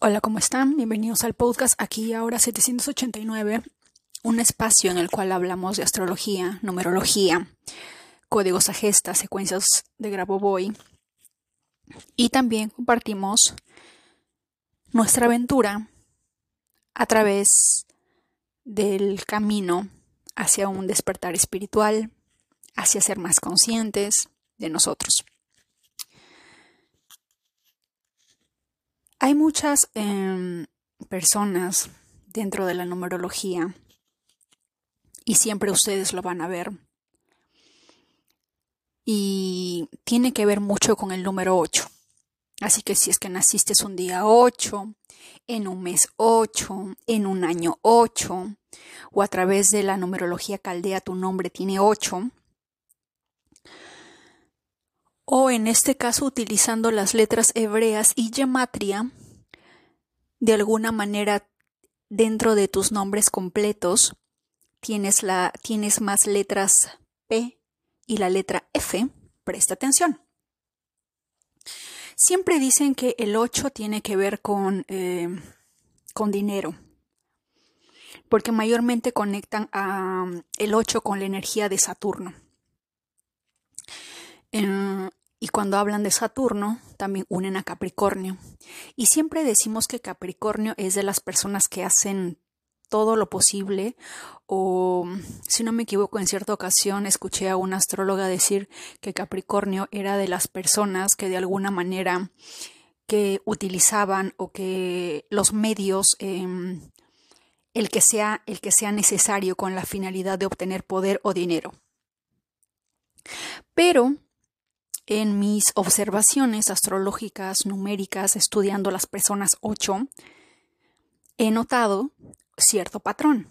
Hola, ¿cómo están? Bienvenidos al podcast aquí ahora 789, un espacio en el cual hablamos de astrología, numerología, códigos a gesta, secuencias de Grabovoi y también compartimos nuestra aventura a través del camino hacia un despertar espiritual, hacia ser más conscientes de nosotros. Hay muchas em, personas dentro de la numerología y siempre ustedes lo van a ver. Y tiene que ver mucho con el número 8. Así que si es que naciste un día 8, en un mes 8, en un año 8, o a través de la numerología caldea tu nombre tiene 8, o en este caso utilizando las letras hebreas y gematria, de alguna manera dentro de tus nombres completos tienes, la, tienes más letras P y la letra F, presta atención. Siempre dicen que el 8 tiene que ver con, eh, con dinero, porque mayormente conectan a, el 8 con la energía de Saturno. Y cuando hablan de Saturno, también unen a Capricornio. Y siempre decimos que Capricornio es de las personas que hacen todo lo posible o si no me equivoco en cierta ocasión escuché a una astróloga decir que Capricornio era de las personas que de alguna manera que utilizaban o que los medios em, el que sea el que sea necesario con la finalidad de obtener poder o dinero pero en mis observaciones astrológicas numéricas estudiando las personas 8, he notado cierto patrón.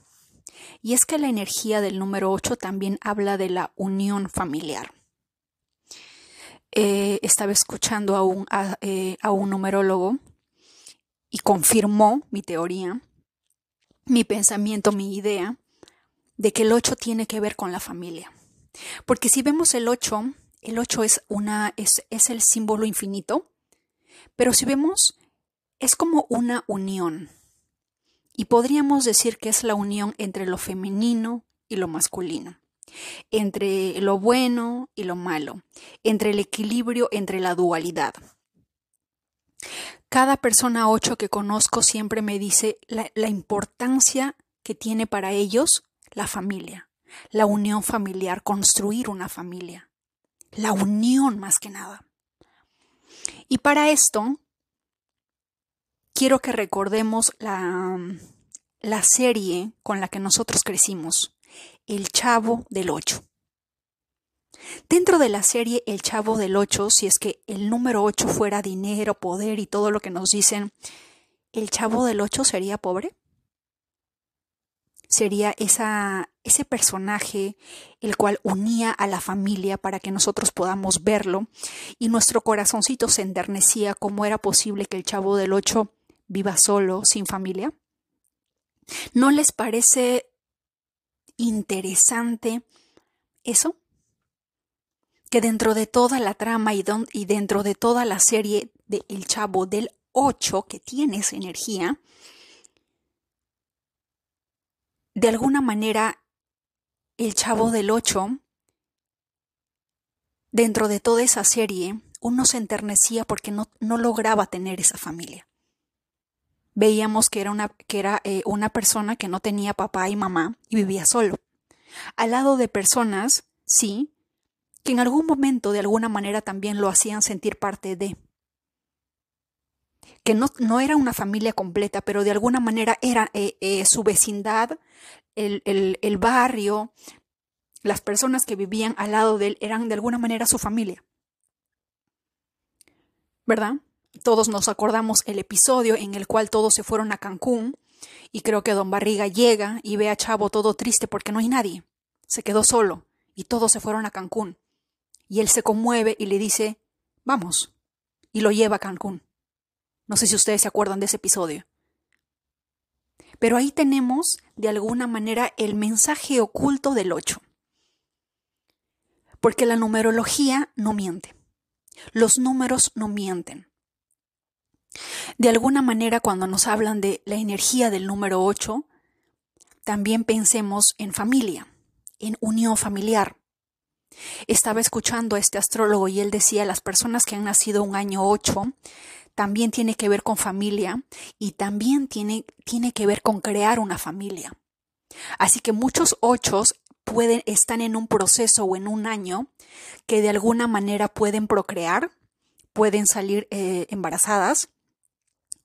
Y es que la energía del número 8 también habla de la unión familiar. Eh, estaba escuchando a un, eh, a un numerólogo y confirmó mi teoría, mi pensamiento, mi idea, de que el 8 tiene que ver con la familia. Porque si vemos el 8, el 8 es, una, es, es el símbolo infinito, pero si vemos, es como una unión. Y podríamos decir que es la unión entre lo femenino y lo masculino, entre lo bueno y lo malo, entre el equilibrio, entre la dualidad. Cada persona 8 que conozco siempre me dice la, la importancia que tiene para ellos la familia, la unión familiar, construir una familia la unión más que nada. Y para esto, quiero que recordemos la, la serie con la que nosotros crecimos, El Chavo del Ocho. Dentro de la serie El Chavo del Ocho, si es que el número 8 fuera dinero, poder y todo lo que nos dicen, ¿el Chavo del Ocho sería pobre? Sería ese personaje el cual unía a la familia para que nosotros podamos verlo y nuestro corazoncito se enternecía cómo era posible que el chavo del ocho viva solo, sin familia. ¿No les parece interesante eso? Que dentro de toda la trama y, y dentro de toda la serie de El Chavo del Ocho, que tiene esa energía, de alguna manera el chavo del 8, dentro de toda esa serie, uno se enternecía porque no, no lograba tener esa familia. Veíamos que era, una, que era eh, una persona que no tenía papá y mamá y vivía solo, al lado de personas, sí, que en algún momento de alguna manera también lo hacían sentir parte de que no, no, era una familia completa, pero de alguna manera era eh, eh, su vecindad, el, el, barrio, las personas que vivían al lado de él eran de alguna manera su familia. ¿Verdad? Todos nos acordamos el episodio en el cual todos se fueron a Cancún y creo que don Barriga llega y ve a Chavo todo triste porque no hay nadie. Se quedó solo y todos se fueron a Cancún. Y él se conmueve y le dice, vamos, y lo lleva a Cancún. No sé si ustedes se acuerdan de ese episodio. Pero ahí tenemos, de alguna manera, el mensaje oculto del 8. Porque la numerología no miente. Los números no mienten. De alguna manera, cuando nos hablan de la energía del número 8, también pensemos en familia, en unión familiar. Estaba escuchando a este astrólogo y él decía, las personas que han nacido un año 8 también tiene que ver con familia y también tiene, tiene que ver con crear una familia. Así que muchos ochos pueden, están en un proceso o en un año que de alguna manera pueden procrear, pueden salir eh, embarazadas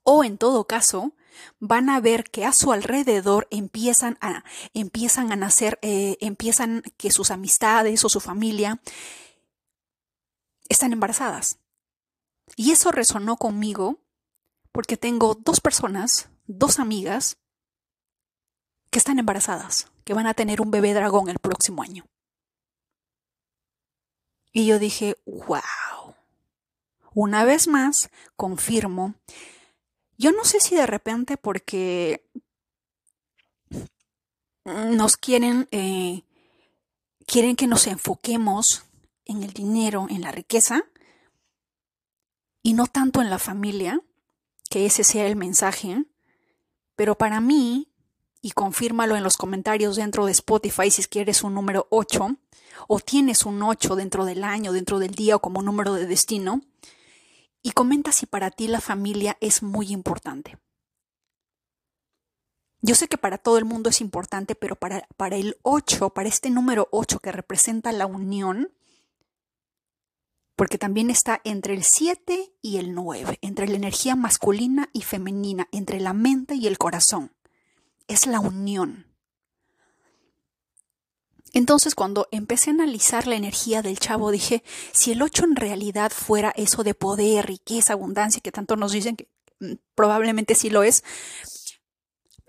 o en todo caso van a ver que a su alrededor empiezan a, empiezan a nacer, eh, empiezan que sus amistades o su familia están embarazadas. Y eso resonó conmigo porque tengo dos personas, dos amigas, que están embarazadas, que van a tener un bebé dragón el próximo año. Y yo dije, wow. Una vez más, confirmo yo no sé si de repente porque nos quieren, eh, quieren que nos enfoquemos en el dinero, en la riqueza, y no tanto en la familia, que ese sea el mensaje, pero para mí, y confírmalo en los comentarios dentro de Spotify si quieres un número 8, o tienes un 8 dentro del año, dentro del día o como número de destino, y comenta si para ti la familia es muy importante. Yo sé que para todo el mundo es importante, pero para, para el 8, para este número 8 que representa la unión, porque también está entre el 7 y el 9, entre la energía masculina y femenina, entre la mente y el corazón. Es la unión. Entonces cuando empecé a analizar la energía del chavo dije, si el 8 en realidad fuera eso de poder, riqueza, abundancia, que tanto nos dicen que mm, probablemente sí lo es,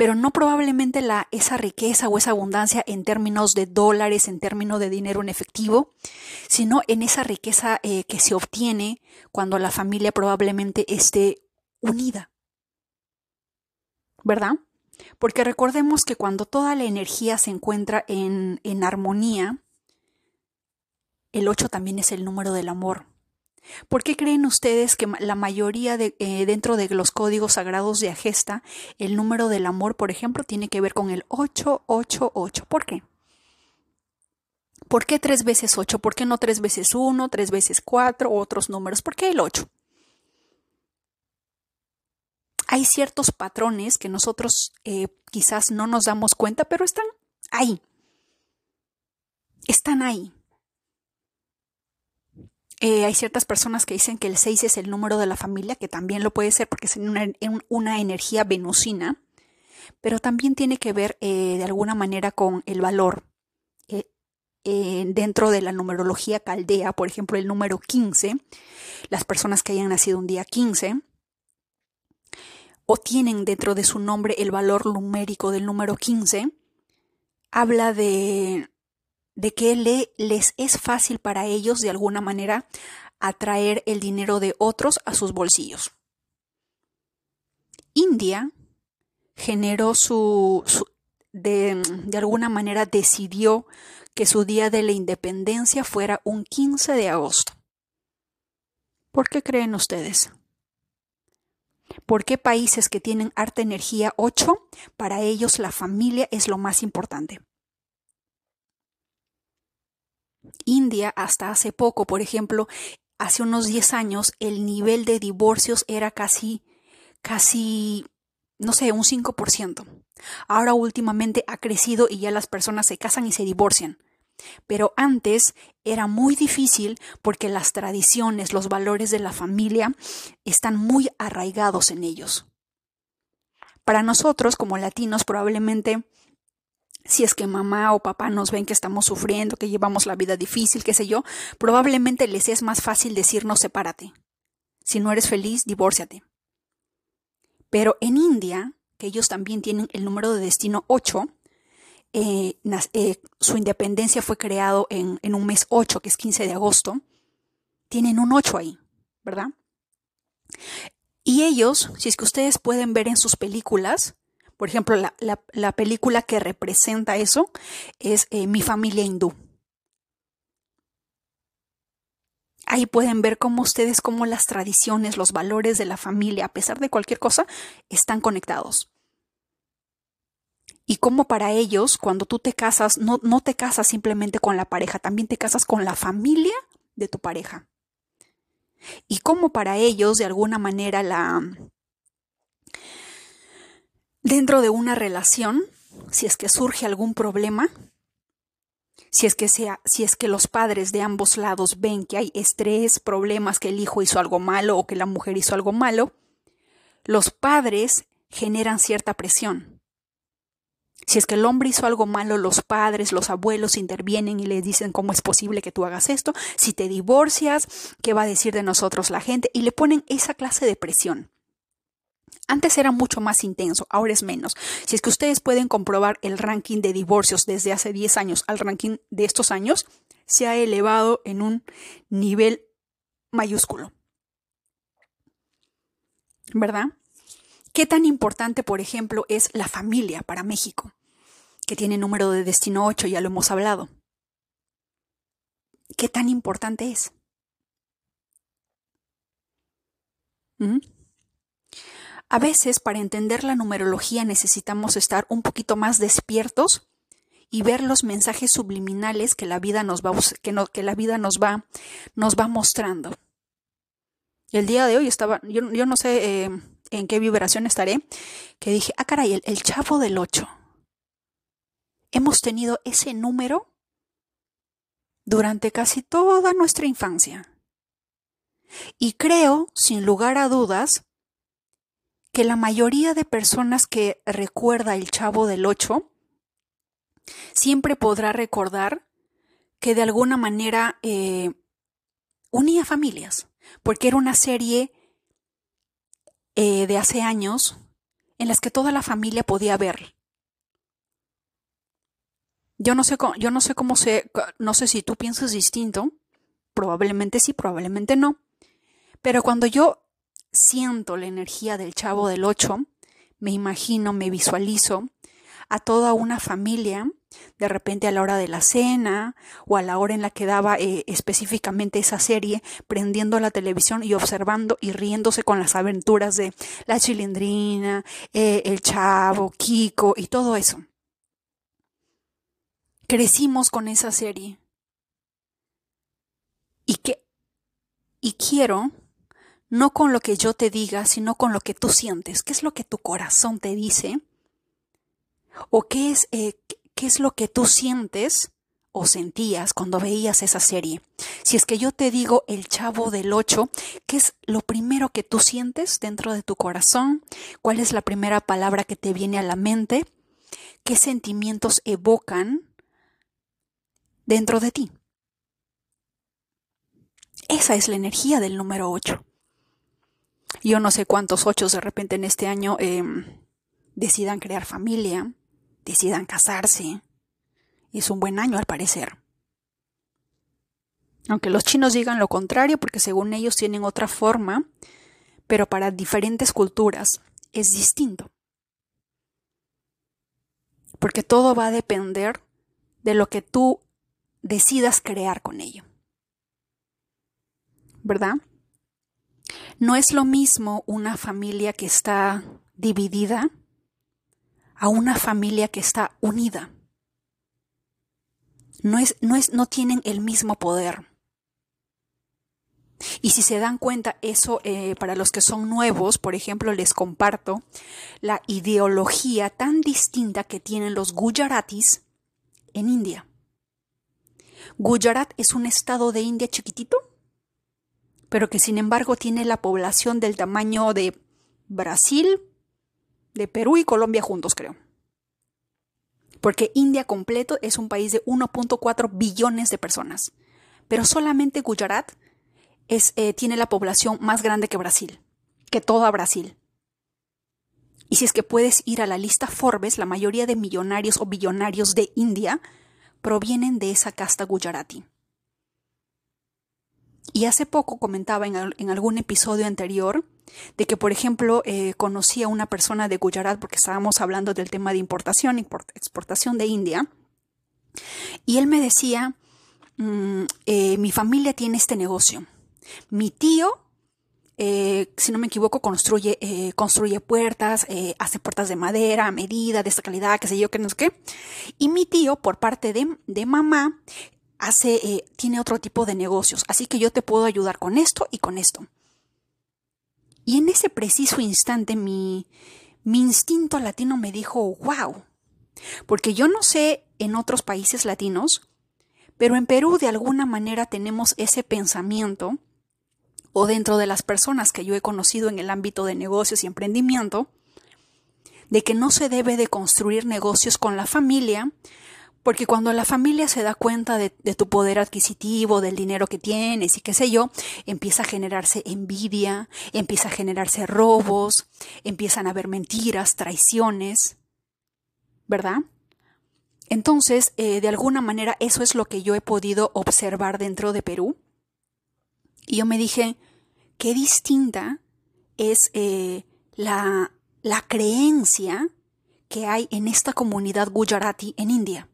pero no probablemente la, esa riqueza o esa abundancia en términos de dólares, en términos de dinero en efectivo, sino en esa riqueza eh, que se obtiene cuando la familia probablemente esté unida. ¿Verdad? Porque recordemos que cuando toda la energía se encuentra en, en armonía, el 8 también es el número del amor. ¿Por qué creen ustedes que la mayoría de, eh, dentro de los códigos sagrados de Agesta, el número del amor, por ejemplo, tiene que ver con el 888? ¿Por qué? ¿Por qué tres veces 8? ¿Por qué no tres veces 1, tres veces 4 o otros números? ¿Por qué el 8? hay ciertos patrones que nosotros eh, quizás no nos damos cuenta, pero están ahí. Están ahí. Eh, hay ciertas personas que dicen que el 6 es el número de la familia, que también lo puede ser porque es una, una energía venusina, pero también tiene que ver eh, de alguna manera con el valor. dentro de la numerología caldea, por ejemplo, el número 15, las personas que hayan nacido un día 15, o tienen dentro de su nombre el valor numérico del número 15, habla de, de que le, les es fácil para ellos de alguna manera atraer el dinero de otros a sus bolsillos. India generó su, de, de, alguna manera decidió que su día de la independencia fuera un 15 de agosto. ¿Por qué creen ustedes? ¿Por qué países que tienen harta energía 8? Para ellos la familia es lo más importante. India, hasta hace poco, por ejemplo, hace unos 10 años, el nivel de divorcios era casi, casi, no sé, un 5%. Ahora últimamente ha crecido y ya las personas se casan y se divorcian. Pero antes era muy difícil porque las tradiciones, los valores de la familia están muy arraigados en ellos. Para nosotros, como latinos, probablemente si es que mamá o papá nos ven que estamos sufriendo, que llevamos la vida difícil, qué sé yo, probablemente les es más fácil decirnos sepárate. Si no eres feliz, divórciate. Pero en India, que ellos también tienen el número de destino 8, eh, eh, su independencia fue creado en, en, un mes 8, que es 15 de agosto, tienen un 8 ahí, ¿verdad? Y ellos, si es que ustedes pueden ver en sus películas, por ejemplo, la, la, película que representa eso es eh, Mi familia hindú. Ahí pueden ver cómo ustedes, cómo las tradiciones, los valores de la familia, a pesar de cualquier cosa, están conectados. Y cómo para ellos, cuando tú te casas, no, no te casas simplemente con la pareja, también te casas con la familia de tu pareja. Y cómo para ellos, de alguna manera, la, dentro de una relación, si es que surge algún problema, si es que sea, si es que los padres de ambos lados ven que hay estrés, problemas, que el hijo hizo algo malo o que la mujer hizo algo malo, los padres generan cierta presión. Si es que el hombre hizo algo malo, los padres, los abuelos intervienen y le dicen cómo es posible que tú hagas esto, si te divorcias, qué va a decir de nosotros la gente, y le ponen esa clase de presión. Antes era mucho más intenso, ahora es menos. Si es que ustedes pueden comprobar el ranking de divorcios desde hace 10 años al ranking de estos años, se ha elevado en un nivel mayúsculo. ¿Verdad? ¿Qué tan importante, por ejemplo, es la familia para México? Que tiene número de destino 8, ya lo hemos hablado. ¿Qué tan importante es? ¿Mm? A veces para entender la numerología necesitamos estar un poquito más despiertos y ver los mensajes subliminales que la vida nos va, que la vida nos va, nos va mostrando. El día de hoy estaba, yo, no sé eh, en qué vibración estaré, que dije, ah, caray, el, el chavo del 8. Hemos tenido ese número durante casi toda nuestra infancia. Y creo, sin lugar a dudas, que la mayoría de personas que recuerda el Chavo del Ocho siempre podrá recordar que de alguna manera eh, unía familias, porque era una serie eh, de hace años en las que toda la familia podía ver. Yo no sé, yo no sé cómo se, no sé si tú piensas distinto, probablemente sí, probablemente no, pero cuando yo siento la energía del chavo del 8, me imagino, me visualizo a toda una familia, de repente a la hora de la cena o a la hora en la que daba eh, específicamente esa serie, prendiendo la televisión y observando y riéndose con las aventuras de la chilindrina, eh, el chavo, Kiko y todo eso. Crecimos con esa serie. Y que, y quiero no con lo que yo te diga, sino con lo que tú sientes. ¿Qué es lo que tu corazón te dice? ¿O qué es, eh, qué es lo que tú sientes o sentías cuando veías esa serie? Si es que yo te digo el chavo del 8, ¿qué es lo primero que tú sientes dentro de tu corazón? ¿Cuál es la primera palabra que te viene a la mente? ¿Qué sentimientos evocan dentro de ti? Esa es la energía del número 8. Yo no sé cuántos ochos de repente en este año em, decidan crear familia, decidan casarse. Es un buen año al parecer. Aunque los chinos digan lo contrario porque según ellos tienen otra forma, pero para diferentes culturas es distinto. Porque todo va a depender de lo que tú decidas crear con ello. ¿Verdad? No es lo mismo una familia que está dividida a una familia que está unida. No, es, no, es, no tienen el mismo poder. Y si se dan cuenta, eso eh, para los que son nuevos, por ejemplo, les comparto la ideología tan distinta que tienen los Gujaratis en India. Gujarat es un estado de India chiquitito pero que sin embargo tiene la población del tamaño de Brasil, de Perú y Colombia juntos, creo. Porque India completo es un país de 1.4 billones de personas, pero solamente Gujarat es, eh, tiene la población más grande que Brasil, que toda Brasil. Y si es que puedes ir a la lista Forbes, la mayoría de millonarios o billonarios de India provienen de esa casta gujarati. Y hace poco comentaba en, algún episodio anterior de que, por ejemplo, eh, conocí a una persona de Gujarat porque estábamos hablando del tema de importación exportación de India. Y él me decía, mm, eh, mi familia tiene este negocio. Mi tío, eh, si no me equivoco, construye, eh, construye puertas, hace puertas de madera, a medida, de esta calidad, qué sé yo, qué no sé qué. Y mi tío, por parte de, de mamá, hace, tiene otro tipo de negocios. Así que yo te puedo ayudar con esto y con esto. Y en ese preciso instante mi, mi instinto latino me dijo, wow, porque yo no sé en otros países latinos, pero en Perú de alguna manera tenemos ese pensamiento, o dentro de las personas que yo he conocido en el ámbito de negocios y emprendimiento, de que no se debe de construir negocios con la familia, porque cuando la familia se da cuenta de, tu poder adquisitivo, del dinero que tienes y qué sé yo, empieza a generarse envidia, empieza a generarse robos, empiezan a haber mentiras, traiciones, ¿verdad? Entonces, eh, de alguna manera, eso es lo que yo he podido observar dentro de Perú. Y yo me dije, qué distinta es eh, la, la creencia que hay en esta comunidad gujarati en India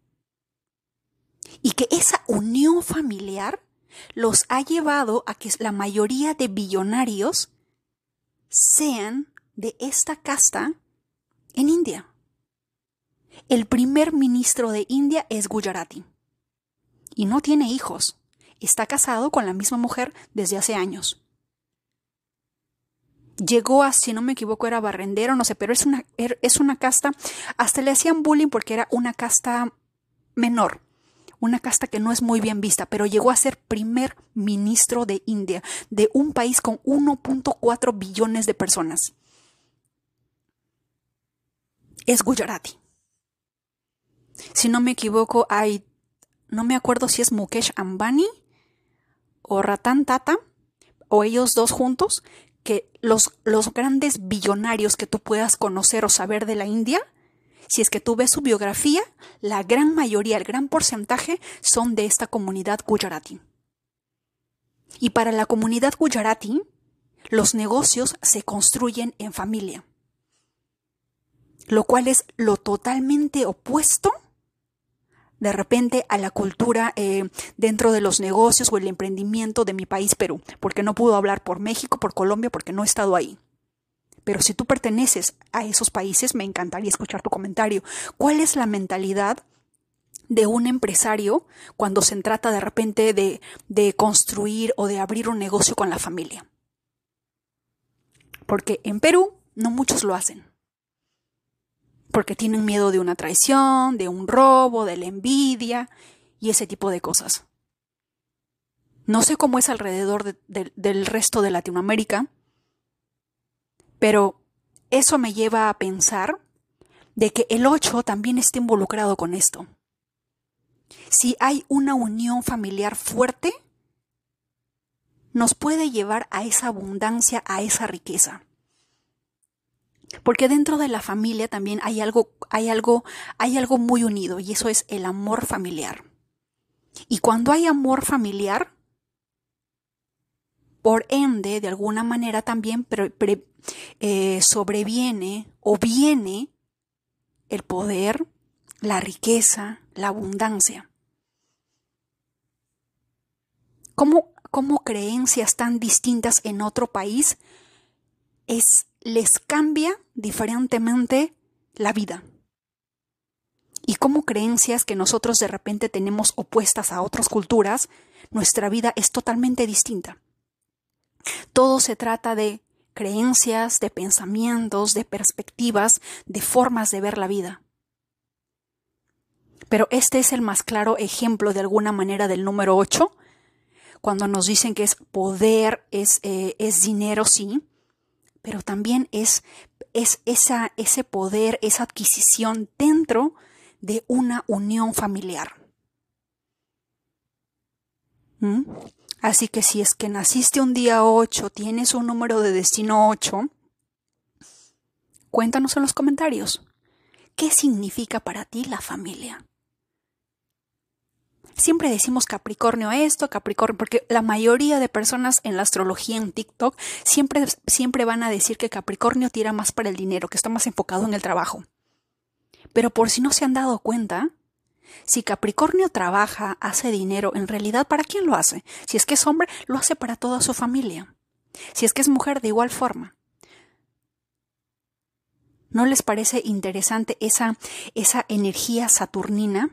y que esa unión familiar los ha llevado a que la mayoría de billonarios sean de esta casta en India. El primer ministro de India es Gujarati y no tiene hijos. Está casado con la misma mujer desde hace años. Llegó a, si no me equivoco, era barrendero, no sé, pero es una, er, es una casta, hasta le hacían bullying porque era una casta menor una casta que no es muy bien vista, pero llegó a ser primer ministro de India, de un país con 1.4 billones de personas. Es Gujarati. Si no me equivoco, hay, no me acuerdo si es Mukesh Ambani o Ratan Tata, o ellos dos juntos, que los, los grandes billonarios que tú puedas conocer o saber de la India, si es que tú ves su biografía, la gran mayoría, el gran porcentaje son de esta comunidad gujarati. Y para la comunidad gujarati, los negocios se construyen en familia, lo cual es lo totalmente opuesto de repente a la cultura eh, dentro de los negocios o el emprendimiento de mi país Perú, porque no puedo hablar por México, por Colombia, porque no he estado ahí. Pero si tú perteneces a esos países, me encantaría escuchar tu comentario. ¿Cuál es la mentalidad de un empresario cuando se trata de repente de, de construir o de abrir un negocio con la familia? Porque en Perú no muchos lo hacen. Porque tienen miedo de una traición, de un robo, de la envidia y ese tipo de cosas. No sé cómo es alrededor del resto de Latinoamérica, pero eso me lleva a pensar de que el 8 también está involucrado con esto. Si hay una unión familiar fuerte, nos puede llevar a esa abundancia, a esa riqueza. Porque dentro de la familia también hay algo, hay algo, hay algo muy unido y eso es el amor familiar. Y cuando hay amor familiar, por ende, de alguna manera también eh, sobreviene o viene el poder, la riqueza, la abundancia. ¿Cómo, creencias tan distintas en otro país es, les cambia diferentemente la vida? Y cómo creencias que nosotros de repente tenemos opuestas a otras culturas, nuestra vida es totalmente distinta. Todo se trata de creencias, de pensamientos, de perspectivas, de formas de ver la vida. Pero este es el más claro ejemplo de alguna manera del número 8, cuando nos dicen que es poder, es, eh, es dinero, sí, pero también es, es esa, ese poder, esa adquisición dentro de una unión familiar. ¿Mm? Así que si es que naciste un día 8, tienes un número de destino 8, cuéntanos en los comentarios. ¿Qué significa para ti la familia? Siempre decimos Capricornio esto, Capricornio, porque la mayoría de personas en la astrología en TikTok siempre, siempre van a decir que Capricornio tira más para el dinero, que está más enfocado en el trabajo. Pero por si no se han dado cuenta, Si Capricornio trabaja, hace dinero, en realidad, ¿para quién lo hace? Si es que es hombre, lo hace para toda su familia. Si es que es mujer, de igual forma. ¿No les parece interesante esa, esa energía saturnina?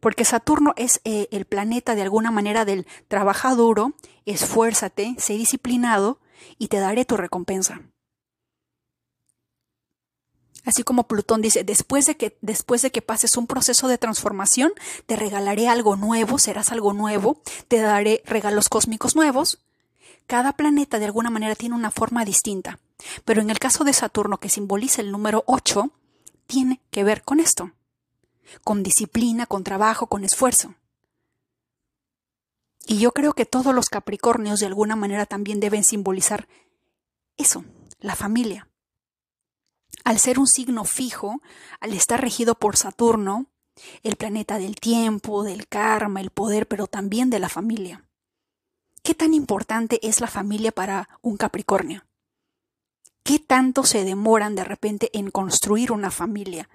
Porque Saturno es eh, el planeta de alguna manera del trabaja duro, esfuérzate, sé disciplinado y te daré tu recompensa. Así como Plutón dice, después de que después de que pases un proceso de transformación, te regalaré algo nuevo, serás algo nuevo, te daré regalos cósmicos nuevos. Cada planeta de alguna manera tiene una forma distinta, pero en el caso de Saturno que simboliza el número 8, tiene que ver con esto, con disciplina, con trabajo, con esfuerzo. Y yo creo que todos los Capricornios de alguna manera también deben simbolizar eso, la familia al ser un signo fijo, al estar regido por Saturno, el planeta del tiempo, del karma, el poder, pero también de la familia. ¿Qué tan importante es la familia para un Capricornio? ¿Qué tanto se demoran de repente en construir una familia?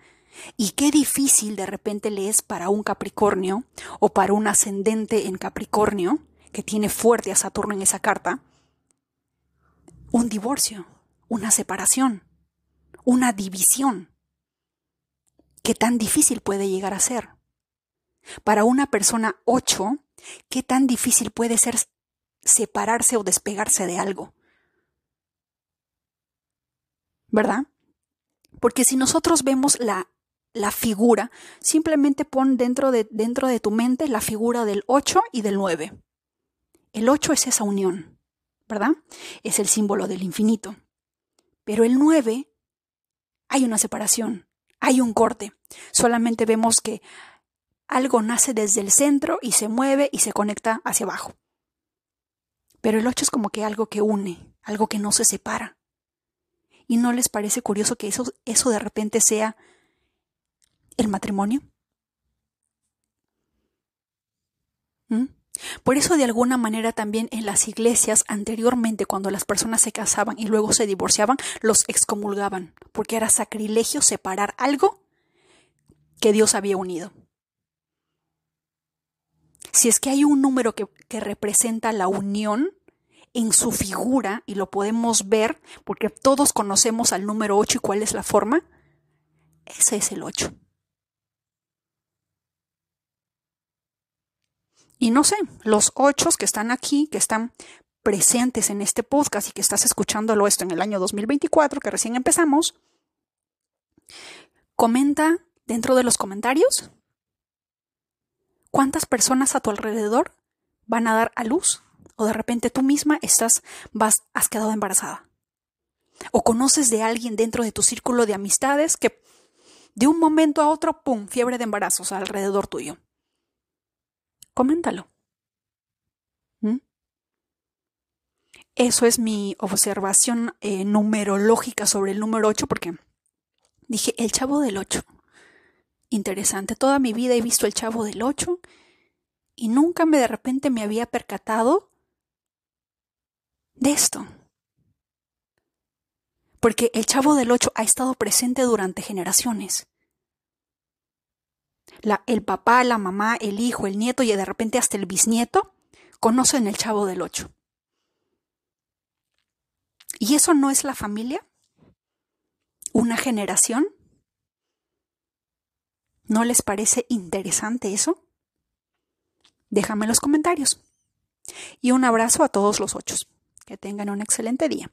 ¿Y qué difícil de repente le es para un Capricornio o para un ascendente en Capricornio, que tiene fuerte a Saturno en esa carta, un divorcio, una separación? Una división. ¿Qué tan difícil puede llegar a ser? Para una persona 8, ¿qué tan difícil puede ser separarse o despegarse de algo? ¿Verdad? Porque si nosotros vemos la, la figura, simplemente pon dentro de, dentro de tu mente la figura del 8 y del 9. El 8 es esa unión, ¿verdad? Es el símbolo del infinito. Pero el 9 hay una separación, hay un corte. Solamente vemos que algo nace desde el centro y se mueve y se conecta hacia abajo. Pero el 8 es como que algo que une, algo que no se separa. ¿Y no les parece curioso que eso, eso de repente sea el matrimonio? ¿Mm? Por eso de alguna manera también en las iglesias anteriormente cuando las personas se casaban y luego se divorciaban, los excomulgaban, porque era sacrilegio separar algo que Dios había unido. Si es que hay un número que, representa la unión en su figura y lo podemos ver, porque todos conocemos al número 8 y cuál es la forma, ese es el 8. Y no sé, los ocho que están aquí, que están presentes en este podcast y que estás escuchándolo esto en el año 2024, que recién empezamos, comenta dentro de los comentarios cuántas personas a tu alrededor van a dar a luz o de repente tú misma estás vas has quedado embarazada. O conoces de alguien dentro de tu círculo de amistades que de un momento a otro, pum, fiebre de embarazos alrededor tuyo coméntalo. ¿Mm? Eso es mi observación eh, numerológica sobre el número 8 porque dije, el chavo del 8. Interesante, toda mi vida he visto el chavo del 8 y nunca me de repente me había percatado de esto. Porque el chavo del 8 ha estado presente durante generaciones el papá, la mamá, el hijo, el nieto y de repente hasta el bisnieto conocen el chavo del ocho. ¿Y eso no es la familia? ¿Una generación? ¿No les parece interesante eso? Déjame en los comentarios. Y un abrazo a todos los ocho. Que tengan un excelente día.